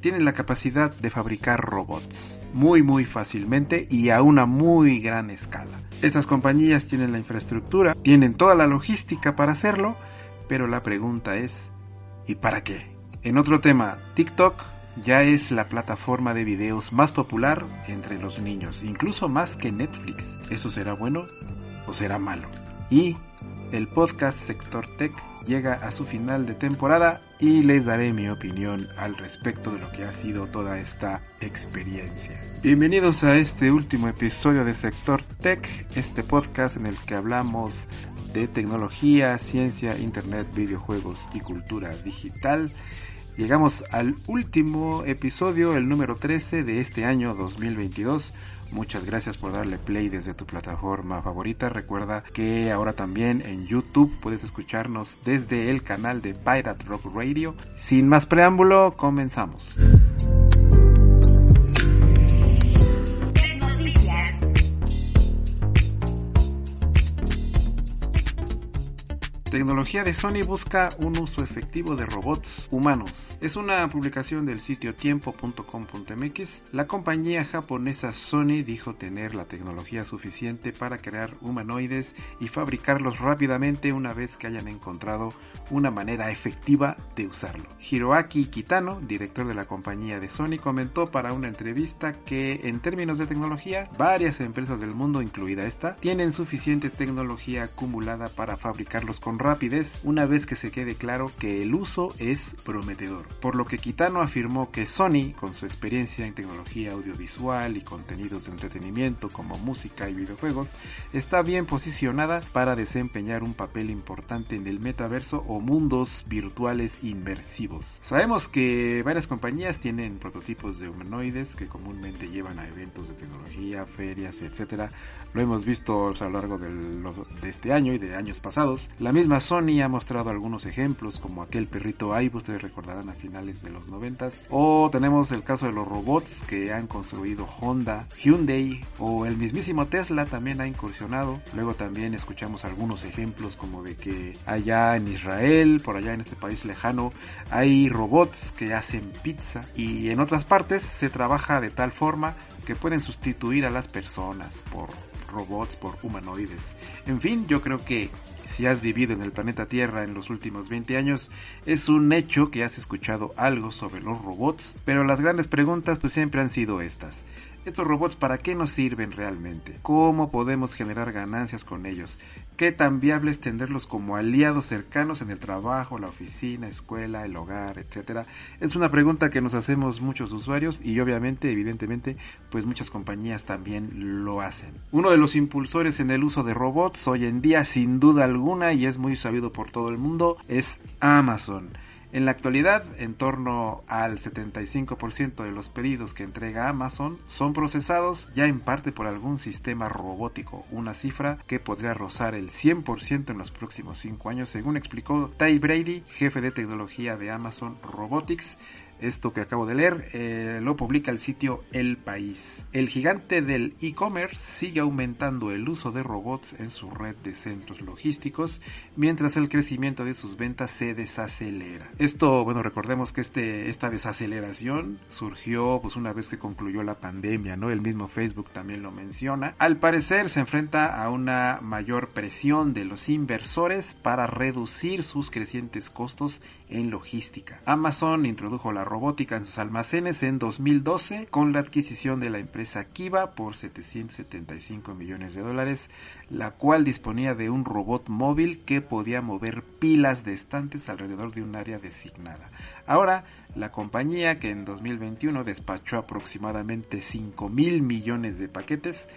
tienen la capacidad de fabricar robots muy muy fácilmente y a una muy gran escala. Estas compañías tienen la infraestructura, tienen toda la logística para hacerlo, pero la pregunta es, ¿y para qué? En otro tema, TikTok ya es la plataforma de videos más popular entre los niños, incluso más que Netflix. ¿Eso será bueno o será malo? Y el podcast Sector Tech llega a su final de temporada y les daré mi opinión al respecto de lo que ha sido toda esta experiencia. Bienvenidos a este último episodio de Sector Tech, este podcast en el que hablamos de tecnología, ciencia, internet, videojuegos y cultura digital. Llegamos al último episodio, el número 13 de este año 2022. Muchas gracias por darle play desde tu plataforma favorita. Recuerda que ahora también en YouTube puedes escucharnos desde el canal de Pirate Rock Radio. Sin más preámbulo, comenzamos. Tecnología de Sony busca un uso efectivo de robots humanos. Es una publicación del sitio tiempo.com.mx. La compañía japonesa Sony dijo tener la tecnología suficiente para crear humanoides y fabricarlos rápidamente una vez que hayan encontrado una manera efectiva de usarlo. Hiroaki Kitano, director de la compañía de Sony, comentó para una entrevista que en términos de tecnología, varias empresas del mundo, incluida esta, tienen suficiente tecnología acumulada para fabricarlos con rapidez una vez que se quede claro que el uso es prometedor. Por lo que Kitano afirmó que Sony, con su experiencia en tecnología audiovisual y contenidos de entretenimiento como música y videojuegos, está bien posicionada para desempeñar un papel importante en el metaverso o mundos virtuales inmersivos. Sabemos que varias compañías tienen prototipos de humanoides que comúnmente llevan a eventos de tecnología, ferias, etc. Lo hemos visto a lo largo del- de este año y de años pasados. La misma Sony ha mostrado algunos ejemplos como aquel perrito Aibo, ustedes recordarán a finales de los noventas. O tenemos el caso de los robots que han construido Honda, Hyundai o el mismísimo Tesla también ha incursionado. Luego también escuchamos algunos ejemplos como de que allá en Israel, por allá en este país lejano, hay robots que hacen pizza y en otras partes se trabaja de tal forma que pueden sustituir a las personas por robots, por humanoides. En fin, yo creo que si has vivido en el planeta Tierra en los últimos 20 años, es un hecho que has escuchado algo sobre los robots, pero las grandes preguntas pues siempre han sido estas. ¿Estos robots para qué nos sirven realmente? ¿Cómo podemos generar ganancias con ellos? ¿Qué tan viable es tenerlos como aliados cercanos en el trabajo, la oficina, escuela, el hogar, etcétera? Es una pregunta que nos hacemos muchos usuarios y obviamente, evidentemente, pues muchas compañías también lo hacen. Uno de los impulsores en el uso de robots hoy en día, sin duda alguna, y es muy sabido por todo el mundo, es Amazon. En la actualidad, en torno al 75% de los pedidos que entrega Amazon son procesados ya en parte por algún sistema robótico, una cifra que podría rozar el 100% en los próximos 5 años, según explicó Ty Brady, jefe de tecnología de Amazon Robotics. Esto que acabo de leer eh, lo publica el sitio El País. El gigante del e-commerce sigue aumentando el uso de robots en su red de centros logísticos, mientras el crecimiento de sus ventas se desacelera. Esto, bueno, recordemos que este, esta desaceleración surgió pues una vez que concluyó la pandemia, ¿no? El mismo Facebook también lo menciona. Al parecer se enfrenta a una mayor presión de los inversores para reducir sus crecientes costos en logística. Amazon introdujo la robótica en sus almacenes en 2012 con la adquisición de la empresa Kiva por 775 millones de dólares, la cual disponía de un robot móvil que podía mover pilas de estantes alrededor de un área designada. Ahora, la compañía que en 2021 despachó aproximadamente 5 mil millones de paquetes,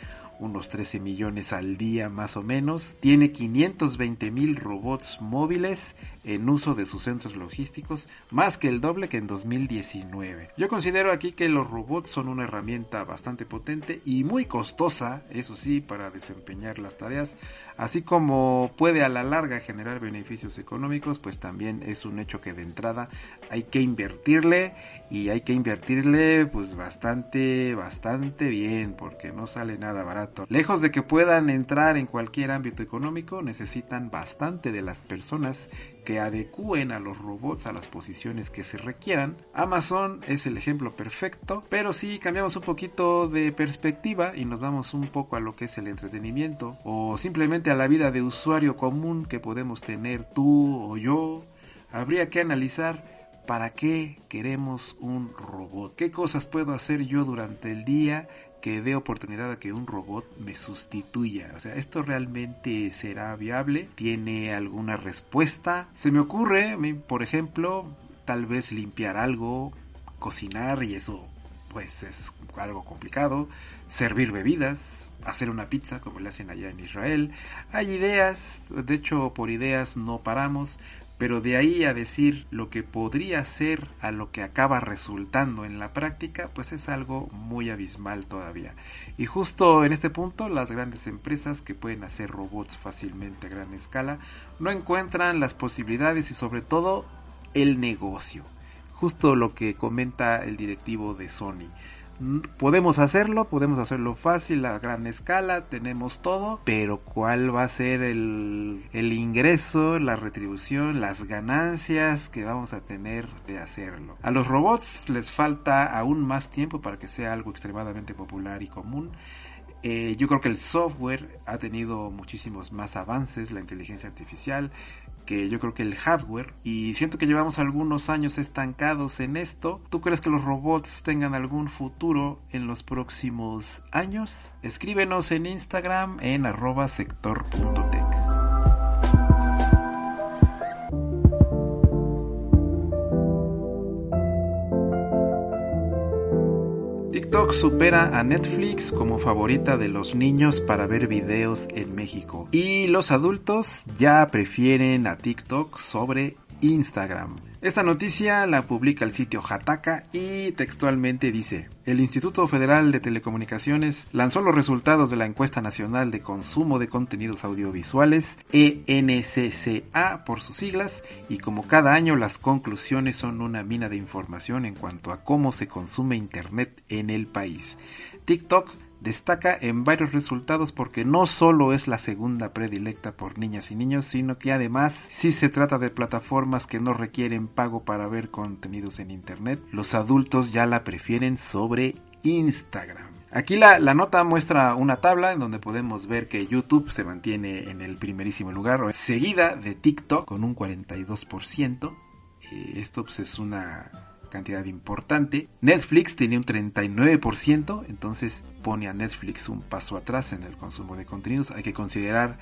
unos 13 millones al día más o menos, tiene 520 mil robots móviles en uso de sus centros logísticos, más que el doble que en 2019. Yo considero aquí que los robots son una herramienta bastante potente y muy costosa, eso sí, para desempeñar las tareas, así como puede a la larga generar beneficios económicos, pues también es un hecho que de entrada hay que invertirle y hay que invertirle pues bastante, bastante bien, porque no sale nada barato. Lejos de que puedan entrar en cualquier ámbito económico, necesitan bastante de las personas que adecúen a los robots a las posiciones que se requieran. Amazon es el ejemplo perfecto, pero si cambiamos un poquito de perspectiva y nos vamos un poco a lo que es el entretenimiento o simplemente a la vida de usuario común que podemos tener tú o yo, habría que analizar ¿Para qué queremos un robot? ¿Qué cosas puedo hacer yo durante el día que dé oportunidad a que un robot me sustituya. O sea, ¿esto realmente será viable? ¿Tiene alguna respuesta? Se me ocurre, por ejemplo, tal vez limpiar algo, cocinar y eso pues es algo complicado, servir bebidas, hacer una pizza como le hacen allá en Israel. Hay ideas, de hecho por ideas no paramos, pero de ahí a decir lo que podría ser a lo que acaba resultando en la práctica, pues es algo muy abismal todavía. Y justo en este punto, las grandes empresas que pueden hacer robots fácilmente a gran escala no encuentran las posibilidades y sobre todo el negocio. Justo lo que comenta el directivo de Sony podemos hacerlo, podemos hacerlo fácil a gran escala, tenemos todo, pero ¿cuál va a ser el, el, ingreso, la retribución, las ganancias que vamos a tener de hacerlo? A los robots les falta aún más tiempo para que sea algo extremadamente popular y común. Eh, yo creo que el software ha tenido muchísimos más avances, la inteligencia artificial, que yo creo que el hardware y siento que llevamos algunos años estancados en esto. ¿Tú crees que los robots tengan algún futuro en los próximos años? Escríbenos en Instagram en arroba sector.tech. TikTok supera a Netflix como favorita de los niños para ver videos en México. Y los adultos ya prefieren a TikTok sobre Instagram. Esta noticia la publica el sitio Hataka y textualmente dice, el Instituto Federal de Telecomunicaciones lanzó los resultados de la encuesta nacional de consumo de contenidos audiovisuales, ENCCA por sus siglas, y como cada año las conclusiones son una mina de información en cuanto a cómo se consume Internet en el país. TikTok destaca en varios resultados porque no solo es la segunda predilecta por niñas y niños, sino que además si se trata de plataformas que no requieren pago para ver contenidos en Internet, los adultos ya la prefieren sobre Instagram. Aquí la, nota muestra una tabla en donde podemos ver que YouTube se mantiene en el primerísimo lugar, seguida de TikTok con un 42%. Eh, esto pues, es una cantidad importante. Netflix tiene un 39%, entonces pone a Netflix un paso atrás en el consumo de contenidos. Hay que considerar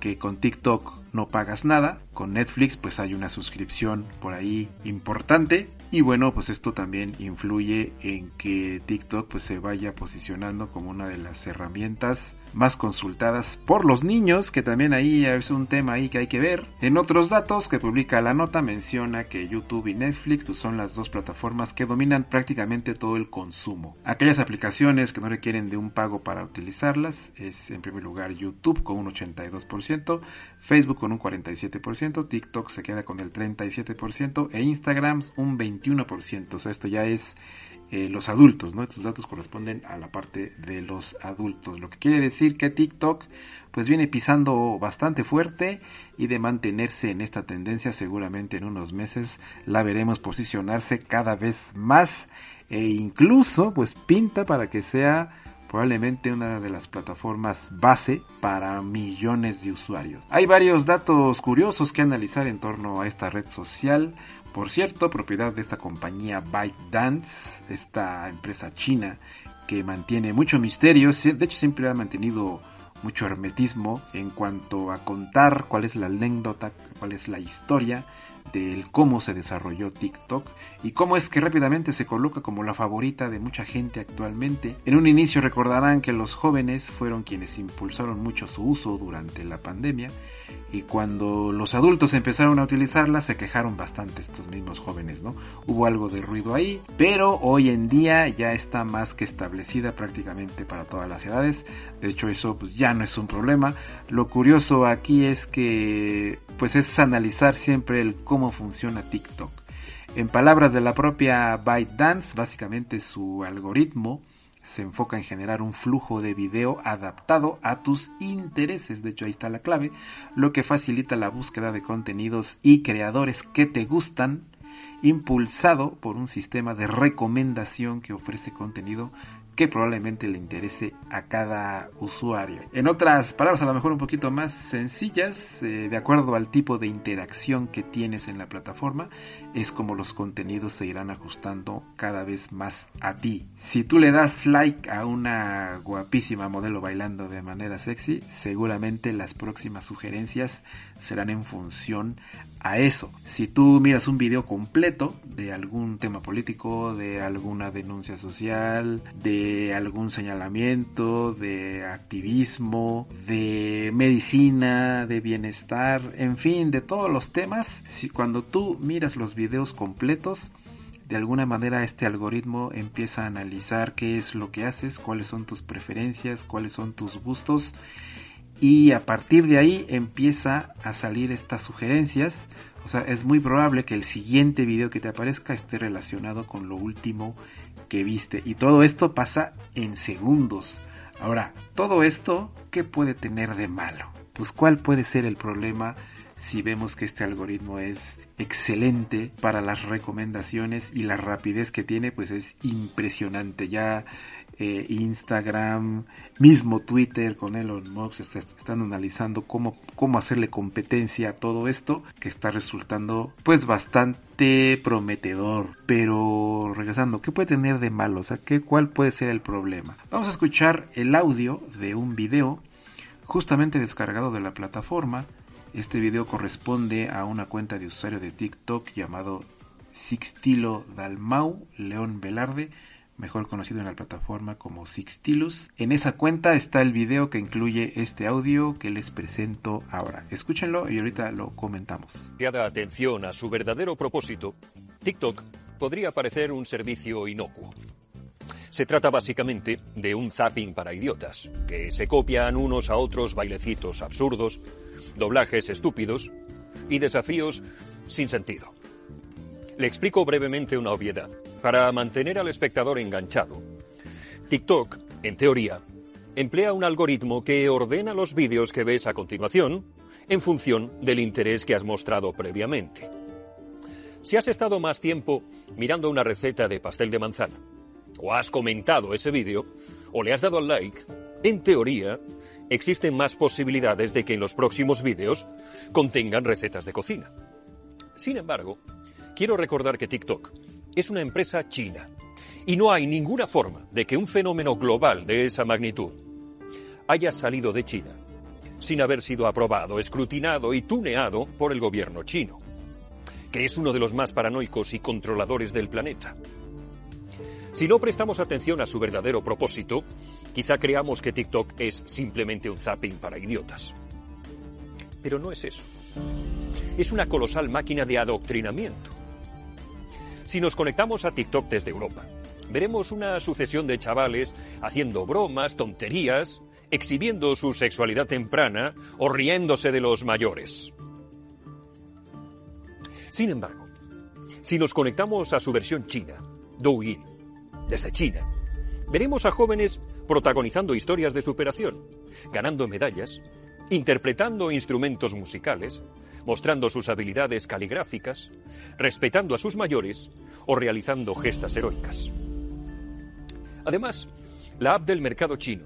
que con TikTok no pagas nada, con Netflix pues hay una suscripción por ahí importante y bueno pues esto también influye en que TikTok pues se vaya posicionando como una de las herramientas más consultadas por los niños, que también ahí es un tema ahí que hay que ver. En otros datos que publica la nota menciona que YouTube y Netflix pues, son las dos plataformas que dominan prácticamente todo el consumo. Aquellas aplicaciones que no requieren de un pago para utilizarlas es en primer lugar YouTube con un 82%, Facebook con un 47%, TikTok se queda con el 37% e Instagram un 21%. O sea, esto ya es eh, los adultos, ¿no? Estos datos corresponden a la parte de los adultos, lo que quiere decir que TikTok pues viene pisando bastante fuerte y de mantenerse en esta tendencia seguramente en unos meses la veremos posicionarse cada vez más e incluso pues pinta para que sea probablemente una de las plataformas base para millones de usuarios. Hay varios datos curiosos que analizar en torno a esta red social Por cierto, propiedad de esta compañía ByteDance, esta empresa china que mantiene mucho misterio, de hecho siempre ha mantenido mucho hermetismo en cuanto a contar cuál es la anécdota, cuál es la historia del cómo se desarrolló TikTok y cómo es que rápidamente se coloca como la favorita de mucha gente actualmente. En un inicio recordarán que los jóvenes fueron quienes impulsaron mucho su uso durante la pandemia y cuando los adultos empezaron a utilizarla se quejaron bastante estos mismos jóvenes, ¿no? Hubo algo de ruido ahí, pero hoy en día ya está más que establecida prácticamente para todas las edades. De hecho eso pues ya no es un problema. Lo curioso aquí es que pues es analizar siempre el cómo funciona TikTok. En palabras de la propia ByteDance, básicamente su algoritmo se enfoca en generar un flujo de video adaptado a tus intereses. De hecho, ahí está la clave, lo que facilita la búsqueda de contenidos y creadores que te gustan, impulsado por un sistema de recomendación que ofrece contenido que probablemente le interese a cada usuario. En otras palabras, a lo mejor un poquito más sencillas, eh, de acuerdo al tipo de interacción que tienes en la plataforma, es como los contenidos se irán ajustando cada vez más a ti. Si tú le das like a una guapísima modelo bailando de manera sexy, seguramente las próximas sugerencias serán en función a eso. Si tú miras un video completo de algún tema político, de alguna denuncia social, de algún señalamiento, de activismo, de medicina, de bienestar, en fin, de todos los temas, si cuando tú miras los videos completos, de alguna manera este algoritmo empieza a analizar qué es lo que haces, cuáles son tus preferencias, cuáles son tus gustos y a partir de ahí empieza a salir estas sugerencias. O sea, es muy probable que el siguiente video que te aparezca esté relacionado con lo último que viste. Y todo esto pasa en segundos. Ahora, todo esto, ¿qué puede tener de malo? Pues cuál puede ser el problema si vemos que este algoritmo es excelente para las recomendaciones y la rapidez que tiene pues es impresionante ya eh, Instagram, mismo Twitter con Elon Musk están analizando cómo, cómo hacerle competencia a todo esto que está resultando pues bastante prometedor. Pero regresando, ¿qué puede tener de malo? O sea, ¿qué, ¿cuál puede ser el problema? Vamos a escuchar el audio de un video justamente descargado de la plataforma. Este video corresponde a una cuenta de usuario de TikTok llamado Sixtilo Dalmau León Velarde mejor conocido en la plataforma como Sixtilus. En esa cuenta está el video que incluye este audio que les presento ahora. Escúchenlo y ahorita lo comentamos. Dada atención a su verdadero propósito, TikTok podría parecer un servicio inocuo. Se trata básicamente de un zapping para idiotas, que se copian unos a otros bailecitos absurdos, doblajes estúpidos y desafíos sin sentido. Le explico brevemente una obviedad para mantener al espectador enganchado. TikTok, en teoría, emplea un algoritmo que ordena los vídeos que ves a continuación en función del interés que has mostrado previamente. Si has estado más tiempo mirando una receta de pastel de manzana, o has comentado ese vídeo, o le has dado al like, en teoría, existen más posibilidades de que en los próximos vídeos contengan recetas de cocina. Sin embargo, quiero recordar que TikTok es una empresa china. Y no hay ninguna forma de que un fenómeno global de esa magnitud haya salido de China sin haber sido aprobado, escrutinado y tuneado por el gobierno chino, que es uno de los más paranoicos y controladores del planeta. Si no prestamos atención a su verdadero propósito, quizá creamos que TikTok es simplemente un zapping para idiotas. Pero no es eso. Es una colosal máquina de adoctrinamiento si nos conectamos a TikTok desde Europa, veremos una sucesión de chavales haciendo bromas, tonterías, exhibiendo su sexualidad temprana o riéndose de los mayores. Sin embargo, si nos conectamos a su versión china, Douyin, desde China, veremos a jóvenes protagonizando historias de superación, ganando medallas, interpretando instrumentos musicales, mostrando sus habilidades caligráficas, respetando a sus mayores o realizando gestas heroicas. Además, la app del mercado chino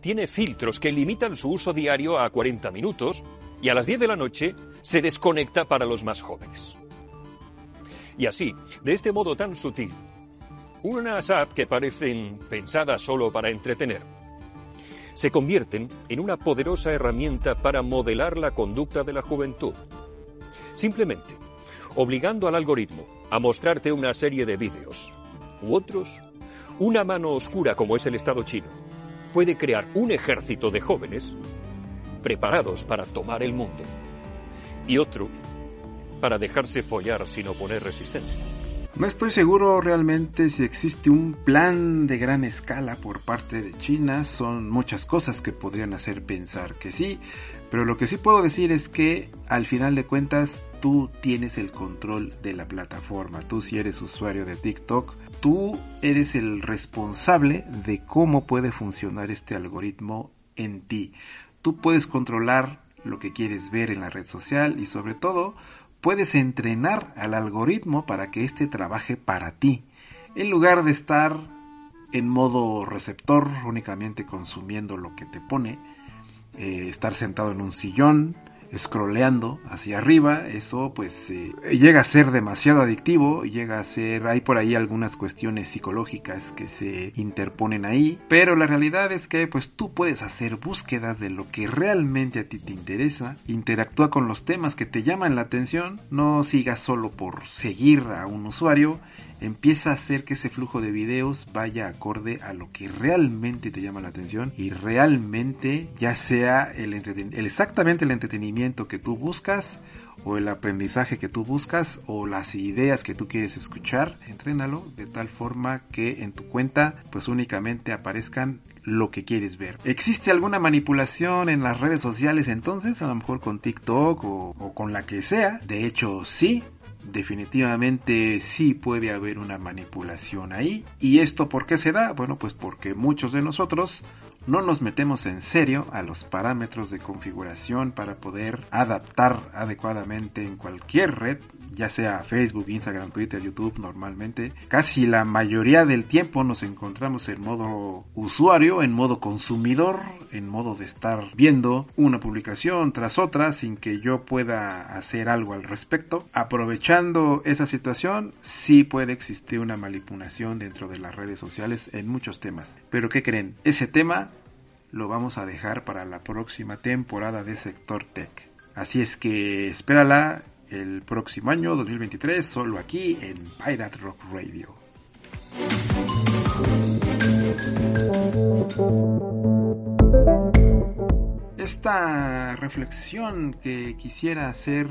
tiene filtros que limitan su uso diario a 40 minutos y a las 10 de la noche se desconecta para los más jóvenes. Y así, de este modo tan sutil, unas apps que parecen pensadas solo para entretener, se convierten en una poderosa herramienta para modelar la conducta de la juventud. Simplemente, obligando al algoritmo a mostrarte una serie de vídeos u otros, una mano oscura como es el Estado chino puede crear un ejército de jóvenes preparados para tomar el mundo y otro para dejarse follar sin oponer resistencia. No estoy seguro realmente si existe un plan de gran escala por parte de China. Son muchas cosas que podrían hacer pensar que sí. Pero lo que sí puedo decir es que al final de cuentas tú tienes el control de la plataforma. Tú si eres usuario de TikTok, tú eres el responsable de cómo puede funcionar este algoritmo en ti. Tú puedes controlar lo que quieres ver en la red social y sobre todo puedes entrenar al algoritmo para que éste trabaje para ti, en lugar de estar en modo receptor, únicamente consumiendo lo que te pone, eh, estar sentado en un sillón, scrolleando hacia arriba, eso pues eh, llega a ser demasiado adictivo, llega a ser, hay por ahí algunas cuestiones psicológicas que se interponen ahí, pero la realidad es que pues tú puedes hacer búsquedas de lo que realmente a ti te interesa, interactúa con los temas que te llaman la atención, no sigas solo por seguir a un usuario, empieza a hacer que ese flujo de videos vaya acorde a lo que realmente te llama la atención y realmente ya sea el, exactamente el entretenimiento que tú buscas o el aprendizaje que tú buscas o las ideas que tú quieres escuchar, entrénalo de tal forma que en tu cuenta pues únicamente aparezcan lo que quieres ver. ¿Existe alguna manipulación en las redes sociales entonces? A lo mejor con TikTok o con la que sea. De hecho, sí, definitivamente sí puede haber una manipulación ahí. ¿Y esto por qué se da? Bueno, pues porque muchos de nosotros no nos metemos en serio a los parámetros de configuración para poder adaptar adecuadamente en cualquier red ya sea Facebook, Instagram, Twitter, YouTube normalmente, casi la mayoría del tiempo nos encontramos en modo usuario, en modo consumidor, en modo de estar viendo una publicación tras otra sin que yo pueda hacer algo al respecto. Aprovechando esa situación, sí puede existir una manipulación dentro de las redes sociales en muchos temas. Pero ¿qué creen? Ese tema lo vamos a dejar para la próxima temporada de Sector Tech. Así es que espérala el próximo año, 2023, solo aquí en Pirate Rock Radio. Esta reflexión que quisiera hacer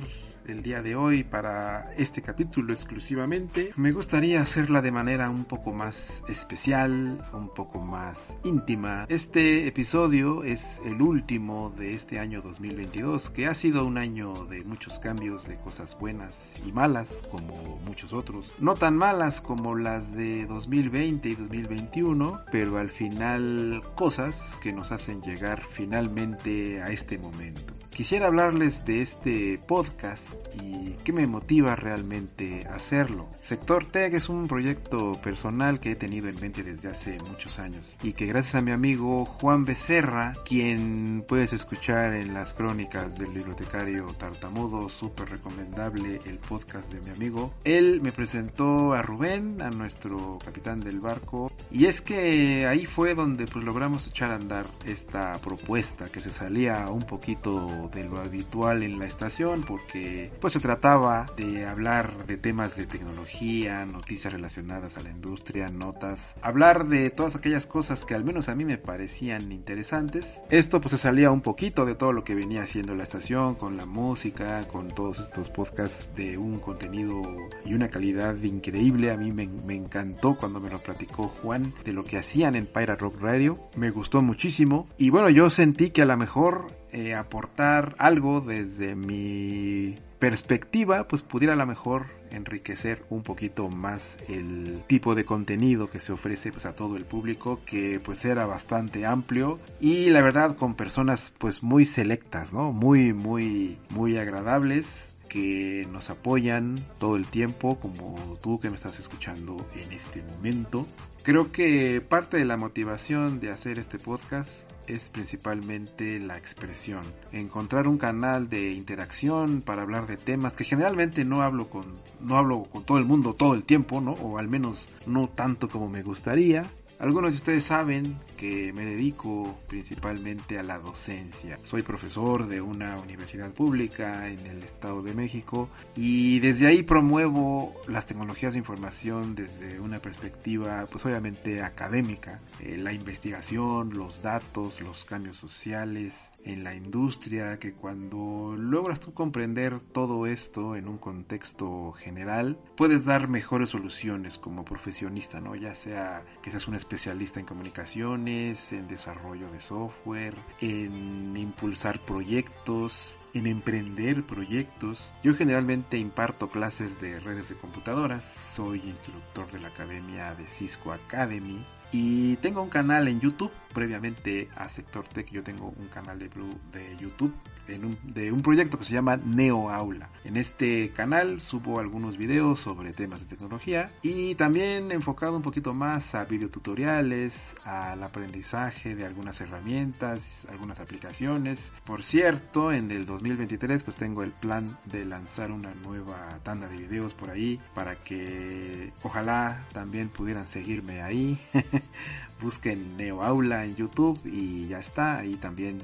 el día de hoy para este capítulo exclusivamente, me gustaría hacerla de manera un poco más especial, un poco más íntima. Este episodio es el último de este año 2022, que ha sido un año de muchos cambios, de cosas buenas y malas, como muchos otros. No tan malas como las de 2020 y 2021, pero al final cosas que nos hacen llegar finalmente a este momento. Quisiera hablarles de este podcast y qué me motiva realmente hacerlo. Sector Tech es un proyecto personal que he tenido en mente desde hace muchos años y que gracias a mi amigo Juan Becerra, quien puedes escuchar en las crónicas del bibliotecario tartamudo, súper recomendable el podcast de mi amigo, él me presentó a Rubén, a nuestro capitán del barco, y es que ahí fue donde pues logramos echar a andar esta propuesta que se salía un poquito de lo habitual en la estación porque pues se trataba de hablar de temas de tecnología, noticias relacionadas a la industria, notas, hablar de todas aquellas cosas que al menos a mí me parecían interesantes. Esto pues se salía un poquito de todo lo que venía haciendo la estación con la música, con todos estos podcasts de un contenido y una calidad increíble. A mí me, me encantó cuando me lo platicó Juan de lo que hacían en Pirate Rock Radio. Me gustó muchísimo y bueno, yo sentí que a lo mejor eh, aportar algo desde mi perspectiva, pues pudiera a lo mejor enriquecer un poquito más el tipo de contenido que se ofrece pues a todo el público que pues era bastante amplio y la verdad con personas pues muy selectas, ¿no? Muy muy muy agradables que nos apoyan todo el tiempo, como tú que me estás escuchando en este momento. Creo que parte de la motivación de hacer este podcast es principalmente la expresión. Encontrar un canal de interacción para hablar de temas que generalmente no hablo con no hablo con todo el mundo todo el tiempo, ¿no? O al menos no tanto como me gustaría. Algunos de ustedes saben que me dedico principalmente a la docencia. Soy profesor de una universidad pública en el Estado de México y desde ahí promuevo las tecnologías de información desde una perspectiva pues obviamente académica. Eh, la investigación, los datos, los cambios sociales en la industria, que cuando logras tú comprender todo esto en un contexto general, puedes dar mejores soluciones como profesionista, ¿no? Ya sea que seas un especialista en comunicaciones, en desarrollo de software, en impulsar proyectos, en emprender proyectos. Yo generalmente imparto clases de redes de computadoras, soy instructor de la academia de Cisco Academy y tengo un canal en YouTube, previamente a Sector Tech yo tengo un canal de, de YouTube de un proyecto que se llama Neo Aula. En este canal subo algunos videos sobre temas de tecnología y también enfocado un poquito más a videotutoriales, al aprendizaje de algunas herramientas, algunas aplicaciones. Por cierto, en el 2023 pues tengo el plan de lanzar una nueva tanda de videos por ahí para que ojalá también pudieran seguirme ahí. Busquen Neo Aula en YouTube y ya está, ahí también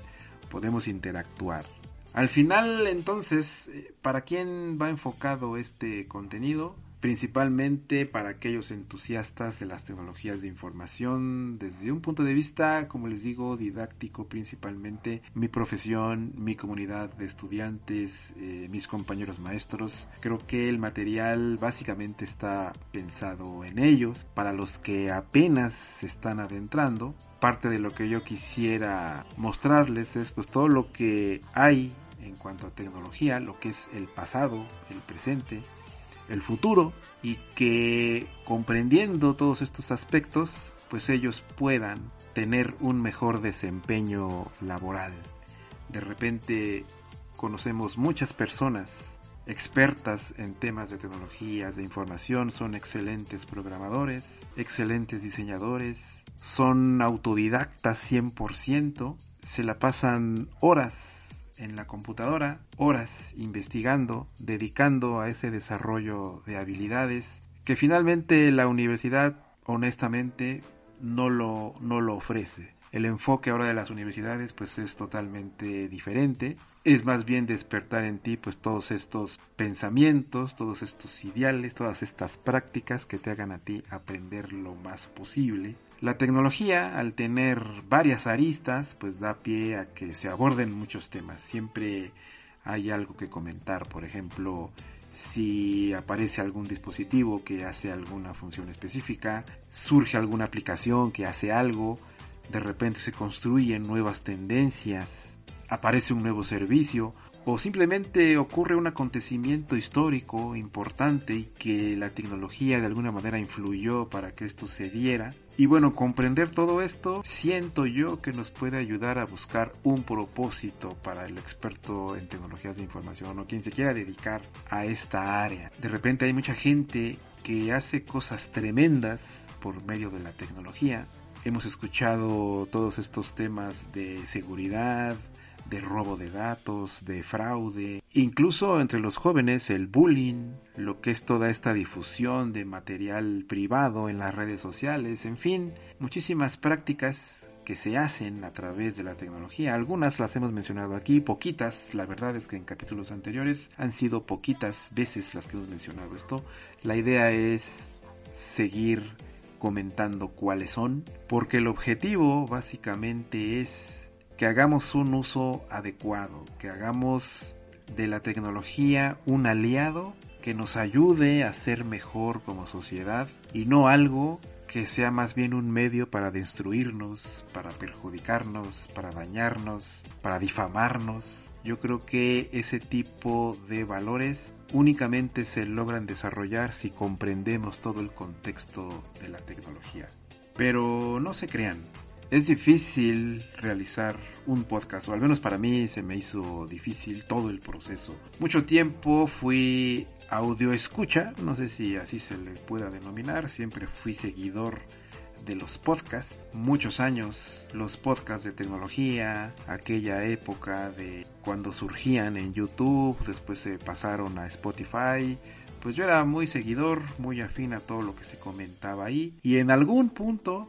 podemos interactuar. Al final, entonces, eh, ¿para quién va enfocado este contenido? Principalmente para aquellos entusiastas de las tecnologías de información desde un punto de vista, como les digo, didáctico principalmente, mi profesión, mi comunidad de estudiantes, eh, mis compañeros maestros. Creo que el material básicamente está pensado en ellos, para los que apenas se están adentrando parte de lo que yo quisiera mostrarles es pues todo lo que hay en cuanto a tecnología, lo que es el pasado, el presente, el futuro y que comprendiendo todos estos aspectos pues ellos puedan tener un mejor desempeño laboral. De repente conocemos muchas personas expertas en temas de tecnologías de información, son excelentes programadores, excelentes diseñadores, son autodidactas 100%, se la pasan horas en la computadora, horas investigando, dedicando a ese desarrollo de habilidades que finalmente la universidad honestamente no lo, no lo ofrece. El enfoque ahora de las universidades pues es totalmente diferente. Es más bien despertar en ti pues todos estos pensamientos, todos estos ideales, todas estas prácticas que te hagan a ti aprender lo más posible. La tecnología, al tener varias aristas, pues da pie a que se aborden muchos temas. Siempre hay algo que comentar, por ejemplo, si aparece algún dispositivo que hace alguna función específica, surge alguna aplicación que hace algo, de repente se construyen nuevas tendencias, aparece un nuevo servicio o simplemente ocurre un acontecimiento histórico importante y que la tecnología de alguna manera influyó para que esto se diera. Y bueno, comprender todo esto siento yo que nos puede ayudar a buscar un propósito para el experto en tecnologías de información o quien se quiera dedicar a esta área. De repente hay mucha gente que hace cosas tremendas por medio de la tecnología Hemos escuchado todos estos temas de seguridad, de robo de datos, de fraude, incluso entre los jóvenes el bullying, lo que es toda esta difusión de material privado en las redes sociales, en fin, muchísimas prácticas que se hacen a través de la tecnología. Algunas las hemos mencionado aquí, poquitas, la verdad es que en capítulos anteriores han sido poquitas veces las que hemos mencionado esto. La idea es seguir comentando cuáles son, porque el objetivo básicamente es que hagamos un uso adecuado, que hagamos de la tecnología un aliado que nos ayude a ser mejor como sociedad y no algo que sea más bien un medio para destruirnos, para perjudicarnos, para dañarnos, para difamarnos. Yo creo que ese tipo de valores únicamente se logran desarrollar si comprendemos todo el contexto de la tecnología. Pero no se crean, es difícil realizar un podcast, o al menos para mí se me hizo difícil todo el proceso. Mucho tiempo fui audio escucha, no sé si así se le pueda denominar, siempre fui seguidor de los podcasts, muchos años los podcasts de tecnología, aquella época de cuando surgían en YouTube, después se pasaron a Spotify, pues yo era muy seguidor, muy afín a todo lo que se comentaba ahí y en algún punto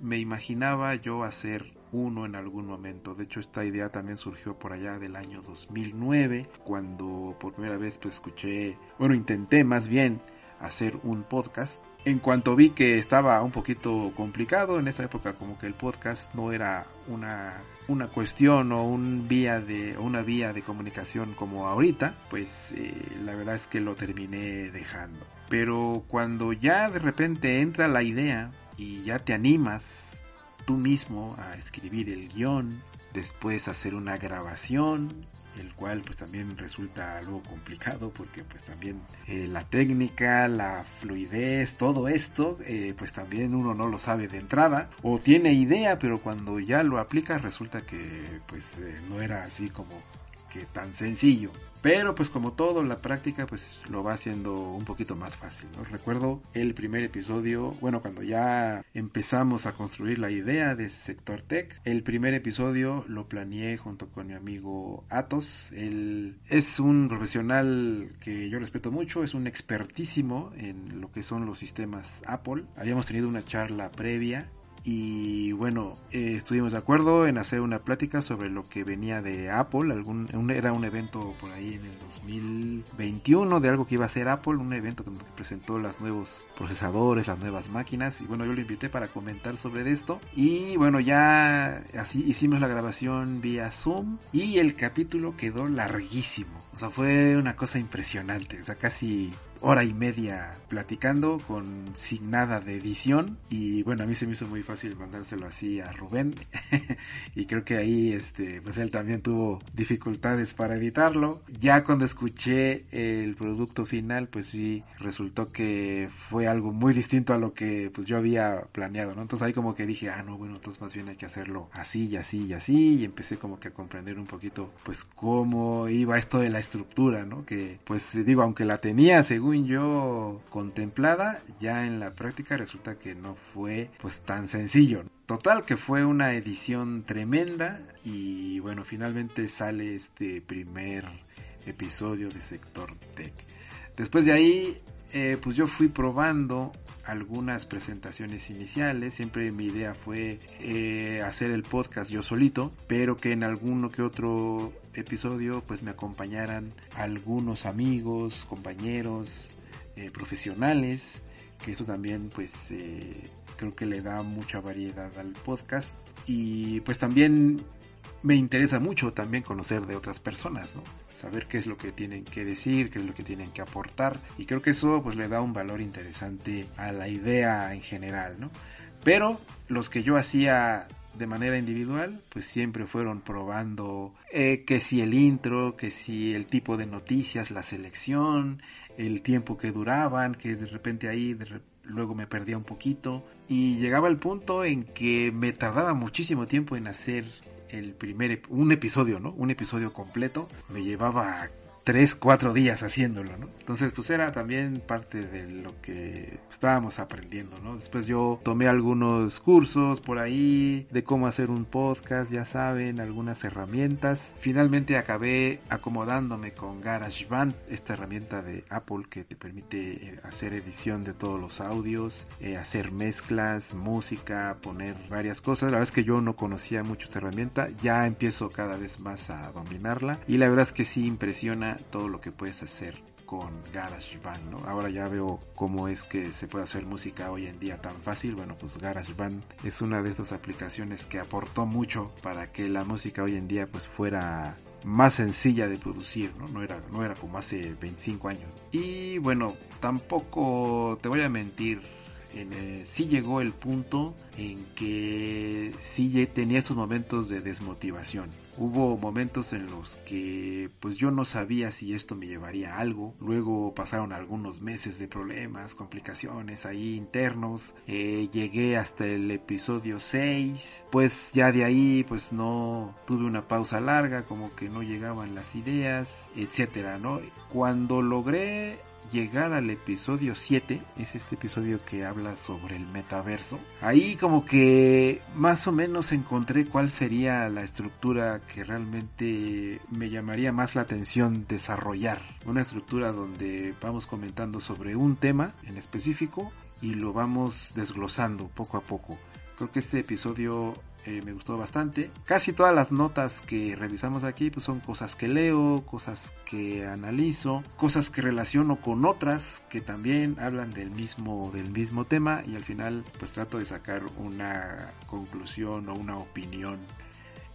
me imaginaba yo hacer uno en algún momento. De hecho, esta idea también surgió por allá del año 2009, cuando por primera vez pues escuché, bueno, intenté más bien hacer un podcast. En cuanto vi que estaba un poquito complicado en esa época, como que el podcast no era una, una cuestión o un vía de, una vía de comunicación como ahorita, pues eh, la verdad es que lo terminé dejando. Pero cuando ya de repente entra la idea y ya te animas tú mismo a escribir el guion, después hacer una grabación, el cual pues también resulta algo complicado porque pues también eh, la técnica, la fluidez, todo esto eh, pues también uno no lo sabe de entrada o tiene idea pero cuando ya lo aplica resulta que pues eh, no era así como que tan sencillo. Pero pues como todo, la práctica pues lo va haciendo un poquito más fácil. Recuerdo el primer episodio, bueno, cuando ya empezamos a construir la idea de Sector Tech, el primer episodio lo planeé junto con mi amigo Atos. Él es un profesional que yo respeto mucho, es un expertísimo en lo que son los sistemas Apple. Habíamos tenido una charla previa y bueno, eh, estuvimos de acuerdo en hacer una plática sobre lo que venía de Apple, algún, era un evento por ahí en el 2021 de algo que iba a ser Apple, un evento que presentó los nuevos procesadores, las nuevas máquinas y bueno, yo lo invité para comentar sobre esto y bueno, ya así hicimos la grabación vía Zoom y el capítulo quedó larguísimo, o sea, fue una cosa impresionante, o sea, casi hora y media platicando con sin nada de edición. Y bueno a mí se me hizo muy fácil mandárselo así a Rubén. Y creo que ahí este pues él también tuvo dificultades para editarlo. Ya cuando escuché el producto final pues sí resultó que fue algo muy distinto a lo que pues yo había planeado no entonces ahí como que dije ah no bueno entonces más bien hay que hacerlo así y así y así y empecé como que a comprender un poquito pues cómo iba esto de la estructura no que pues digo aunque la tenía según yo contemplada, ya en la práctica resulta que no fue pues tan sencillo. Total que fue una edición tremenda y bueno, finalmente sale este primer episodio de Sector Tech. Después de ahí, eh, pues yo fui probando algunas presentaciones iniciales. Siempre mi idea fue eh, hacer el podcast yo solito, pero que en alguno que otro episodio pues me acompañaran algunos amigos, compañeros, eh, profesionales, que eso también pues creo que le da mucha variedad al podcast y pues también me interesa mucho también conocer de otras personas, ¿no? Saber qué es lo que tienen que decir, qué es lo que tienen que aportar y creo que eso pues le da un valor interesante a la idea en general, ¿no? Pero los que yo hacía de manera individual, pues siempre fueron probando eh, que si el intro, que si el tipo de noticias, la selección, el tiempo que duraban, que de repente ahí luego me perdía un poquito y llegaba el punto en que me tardaba muchísimo tiempo en hacer el primer un episodio, ¿no? Un episodio completo me llevaba tres, cuatro días haciéndolo, ¿no? Entonces, pues era también parte de lo que estábamos aprendiendo, ¿no? Después yo tomé algunos cursos por ahí de cómo hacer un podcast, ya saben, algunas herramientas. Finalmente acabé acomodándome con GarageBand, esta herramienta de Apple que te permite eh, hacer edición de todos los audios, eh, hacer mezclas, música, poner varias cosas. La verdad es que yo no conocía mucho esta herramienta, ya empiezo cada vez más a dominarla y la verdad es que sí impresiona todo lo que puedes hacer con GarageBand, ¿no? Ahora ya veo cómo es que se puede hacer música hoy en día tan fácil. Bueno, pues GarageBand es una de estas aplicaciones que aportó mucho para que la música hoy en día pues fuera más sencilla de producir, ¿no? No era, no era como hace 25 años. Y bueno, tampoco te voy a mentir, En, eh, sí llegó el punto en que sí tenía esos momentos de desmotivación. Hubo momentos en los que pues yo no sabía si esto me llevaría a algo. Luego pasaron algunos meses de problemas, complicaciones ahí internos. Eh, llegué hasta el episodio 6. Pues ya de ahí pues no tuve una pausa larga, como que no llegaban las ideas, etcétera, ¿no? Cuando logré llegar al episodio 7, es este episodio que habla sobre el metaverso. Ahí como que más o menos encontré cuál sería la estructura que realmente me llamaría más la atención desarrollar. Una estructura donde vamos comentando sobre un tema en específico y lo vamos desglosando poco a poco. Creo que este episodio eh, me gustó bastante. Casi todas las notas que revisamos aquí pues son cosas que leo, cosas que analizo, cosas que relaciono con otras que también hablan del mismo del mismo tema y al final pues trato de sacar una conclusión o una opinión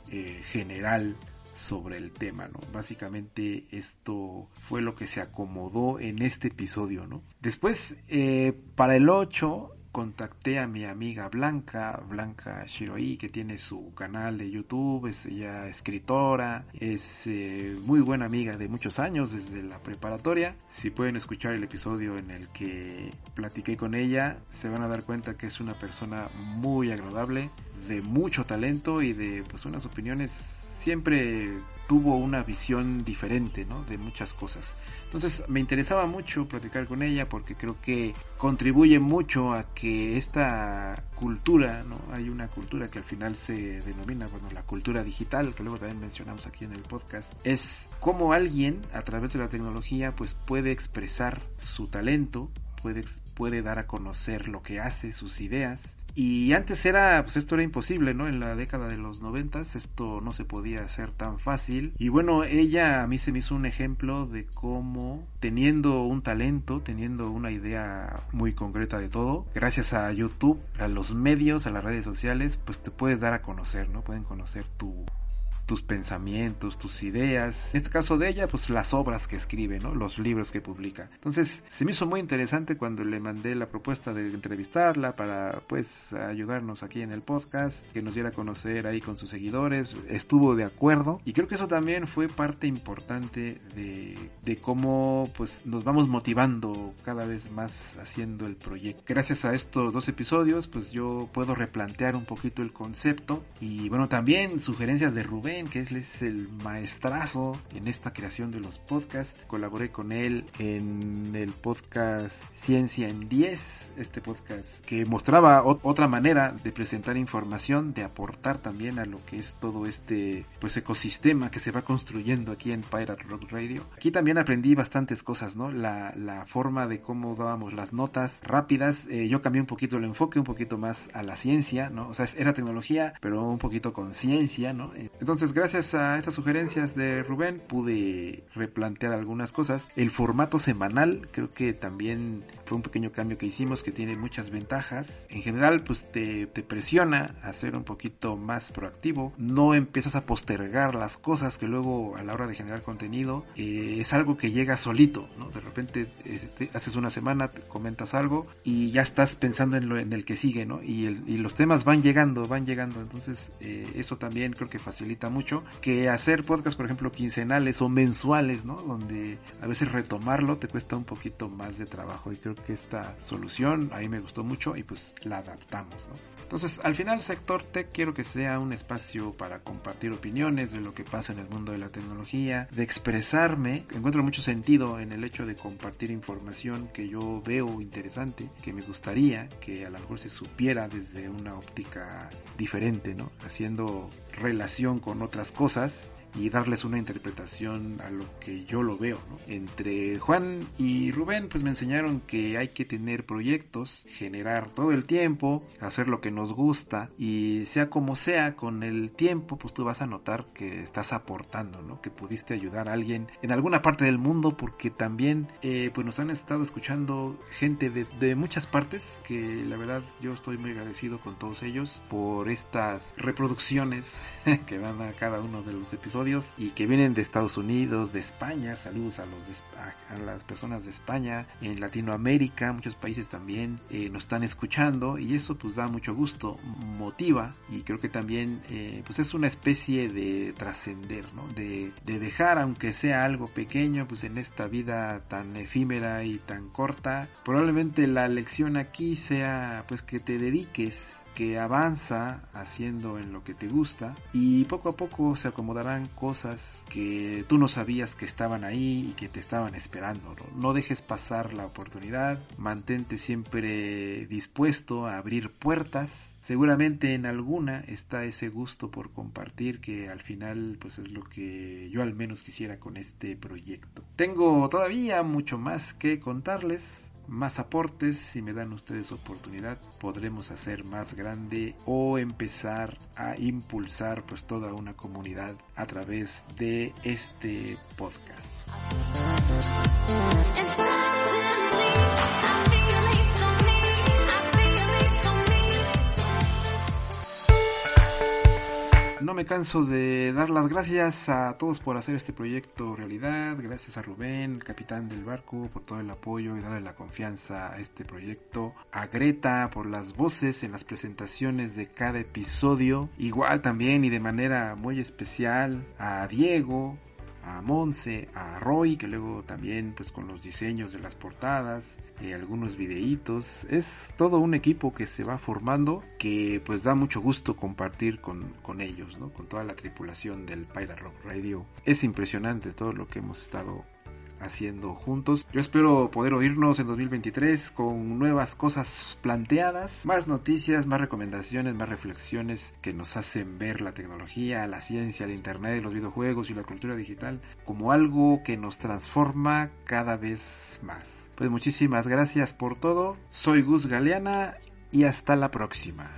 eh, general sobre el tema, ¿no? Básicamente esto fue lo que se acomodó en este episodio, ¿no? Después, eh, para el 8, contacté a mi amiga Blanca, Blanca Shiroi, que tiene su canal de YouTube, es ella escritora, es eh, muy buena amiga de muchos años desde la preparatoria. Si pueden escuchar el episodio en el que platiqué con ella, se van a dar cuenta que es una persona muy agradable, de mucho talento y de pues unas opiniones siempre tuvo una visión diferente, ¿no? De muchas cosas. Entonces me interesaba mucho platicar con ella porque creo que contribuye mucho a que esta cultura, ¿no? Hay una cultura que al final se denomina, bueno, la cultura digital, que luego también mencionamos aquí en el podcast, es cómo alguien a través de la tecnología pues puede expresar su talento, puede, puede dar a conocer lo que hace, sus ideas, y antes era, pues esto era imposible, ¿no? En la década de los noventas esto no se podía hacer tan fácil. Y bueno, ella a mí se me hizo un ejemplo de cómo teniendo un talento, teniendo una idea muy concreta de todo, gracias a YouTube, a los medios, a las redes sociales, pues te puedes dar a conocer, ¿no? Pueden conocer tu, tus pensamientos, tus ideas. En este caso de ella, pues las obras que escribe, ¿no? Los libros que publica. Entonces, se me hizo muy interesante cuando le mandé la propuesta de entrevistarla para, pues, ayudarnos aquí en el podcast, que nos diera a conocer ahí con sus seguidores. Estuvo de acuerdo y creo que eso también fue parte importante de, de cómo, pues, nos vamos motivando cada vez más haciendo el proyecto. Gracias a estos dos episodios, pues yo puedo replantear un poquito el concepto y, bueno, también sugerencias de Rubén que es el maestrazo en esta creación de los podcasts. Colaboré con él en el podcast Ciencia en 10, este podcast que mostraba otra manera de presentar información, de aportar también a lo que es todo este pues ecosistema que se va construyendo aquí en Pirate Rock Radio. Aquí también aprendí bastantes cosas, ¿no? La, la forma de cómo dábamos las notas rápidas. Eh, yo cambié un poquito el enfoque, un poquito más a la ciencia, ¿no? O sea, era tecnología, pero un poquito con ciencia, ¿no? Entonces, gracias a estas sugerencias de Rubén pude replantear algunas cosas. El formato semanal creo que también fue un pequeño cambio que hicimos que tiene muchas ventajas. En general, pues te, te presiona a ser un poquito más proactivo. No empiezas a postergar las cosas que luego a la hora de generar contenido eh, es algo que llega solito, ¿no? De repente este, haces una semana, comentas algo y ya estás pensando en, lo, en el que sigue, ¿no? Y, el, y los temas van llegando, van llegando. Entonces, eh, eso también creo que facilita mucho que hacer podcast, por ejemplo, quincenales o mensuales, ¿no? Donde a veces retomarlo te cuesta un poquito más de trabajo y creo que esta solución a mí me gustó mucho y pues la adaptamos, ¿no? Entonces, al final, Sector Tech quiero que sea un espacio para compartir opiniones de lo que pasa en el mundo de la tecnología, de expresarme. Encuentro mucho sentido en el hecho de compartir información que yo veo interesante, que me gustaría que a lo mejor se supiera desde una óptica diferente, ¿no? Haciendo relación con otras cosas y darles una interpretación a lo que yo lo veo. ¿no? Entre Juan y Rubén pues me enseñaron que hay que tener proyectos, generar todo el tiempo, hacer lo que nos gusta y sea como sea con el tiempo pues tú vas a notar que estás aportando, ¿no? que pudiste ayudar a alguien en alguna parte del mundo porque también eh, pues nos han estado escuchando gente de, de muchas partes que la verdad yo estoy muy agradecido con todos ellos por estas reproducciones que dan a cada uno de los episodios episodios y que vienen de Estados Unidos, de España. Saludos a, los a, las personas de España, en Latinoamérica, muchos países también eh, nos están escuchando y eso pues da mucho gusto, motiva y creo que también eh, pues es una especie de trascender, ¿no? De, de dejar aunque sea algo pequeño pues en esta vida tan efímera y tan corta. Probablemente la lección aquí sea pues que te dediques que avanza haciendo en lo que te gusta y poco a poco se acomodarán cosas que tú no sabías que estaban ahí y que te estaban esperando. No, dejes pasar la oportunidad, mantente siempre dispuesto a abrir puertas. Seguramente en alguna está ese gusto por compartir que al final pues es lo que yo al menos quisiera con este proyecto. Tengo todavía mucho más que contarles más aportes, si me dan ustedes oportunidad, podremos hacer más grande o empezar a impulsar pues toda una comunidad a través de este podcast. No me canso de dar las gracias a todos por hacer este proyecto realidad. Gracias a Rubén, el capitán del barco, por todo el apoyo y darle la confianza a este proyecto. A Greta por las voces en las presentaciones de cada episodio. Igual también y de manera muy especial a Diego, a Monse, a Roy, que luego también pues con los diseños de las portadas, y algunos videitos. Es todo un equipo que se va formando que pues da mucho gusto compartir con, con ellos, ¿no? Con toda la tripulación del Pilot Rock Radio. Es impresionante todo lo que hemos estado haciendo juntos. Yo espero poder oírnos en 2023 con nuevas cosas planteadas, más noticias, más recomendaciones, más reflexiones que nos hacen ver la tecnología, la ciencia, el internet, los videojuegos y la cultura digital como algo que nos transforma cada vez más. Pues muchísimas gracias por todo. Soy Gus Galeana y hasta la próxima.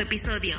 Episodio.